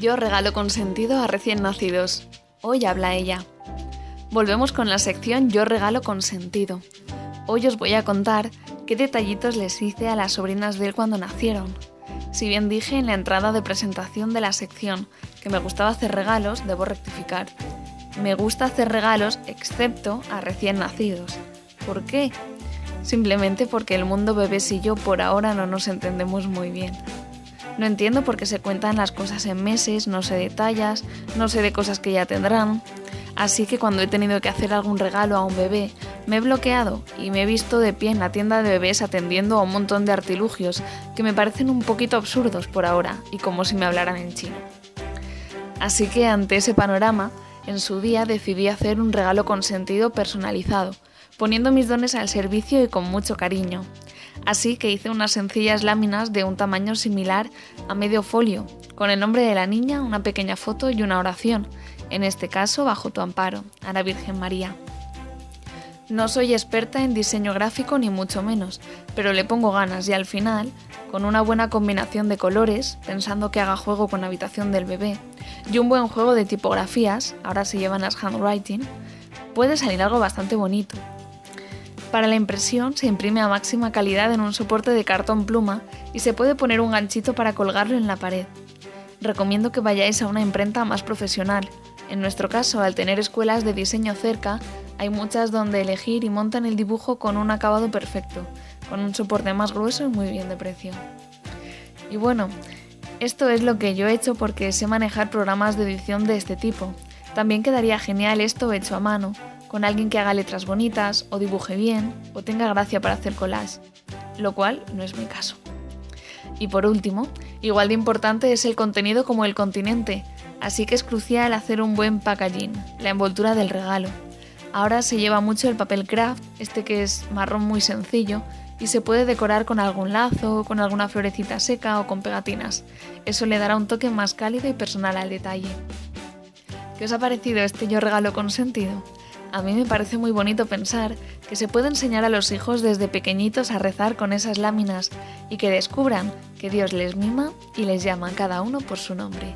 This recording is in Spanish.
Yo regalo consentido a recién nacidos. Hoy habla ella. Volvemos con la sección Yo regalo consentido. Hoy os voy a contar qué detallitos les hice a las sobrinas de él cuando nacieron. Si bien dije en la entrada de presentación de la sección que me gustaba hacer regalos, debo rectificar. Me gusta hacer regalos excepto a recién nacidos. ¿Por qué? Simplemente porque el mundo bebés y yo por ahora no nos entendemos muy bien. No entiendo por qué se cuentan las cosas en meses, no sé de tallas, no sé de cosas que ya tendrán. Así que cuando he tenido que hacer algún regalo a un bebé, me he bloqueado y me he visto de pie en la tienda de bebés atendiendo a un montón de artilugios que me parecen un poquito absurdos por ahora y como si me hablaran en chino. Así que ante ese panorama, en su día decidí hacer un regalo con sentido personalizado, poniendo mis dones al servicio y con mucho cariño. Así que hice unas sencillas láminas de un tamaño similar a medio folio, con el nombre de la niña, una pequeña foto y una oración, en este caso bajo tu amparo, a la Virgen María. No soy experta en diseño gráfico ni mucho menos, pero le pongo ganas y al final, con una buena combinación de colores, pensando que haga juego con la habitación del bebé, y un buen juego de tipografías, ahora se llevan las handwriting, puede salir algo bastante bonito. Para la impresión se imprime a máxima calidad en un soporte de cartón pluma y se puede poner un ganchito para colgarlo en la pared. Recomiendo que vayáis a una imprenta más profesional. En nuestro caso, al tener escuelas de diseño cerca, hay muchas donde elegir y montan el dibujo con un acabado perfecto, con un soporte más grueso y muy bien de precio. Y bueno, esto es lo que yo he hecho porque sé manejar programas de edición de este tipo. También quedaría genial esto hecho a mano, con alguien que haga letras bonitas o dibuje bien o tenga gracia para hacer collage, lo cual no es mi caso. Y por último, igual de importante es el contenido como el continente, así que es crucial hacer un buen packaging, la envoltura del regalo. Ahora se lleva mucho el papel craft, este que es marrón muy sencillo, y se puede decorar con algún lazo, con alguna florecita seca o con pegatinas. Eso le dará un toque más cálido y personal al detalle. ¿Qué os ha parecido este yo regalo con sentido? A mí me parece muy bonito pensar que se puede enseñar a los hijos desde pequeñitos a rezar con esas láminas y que descubran que Dios les mima y les llama cada uno por su nombre.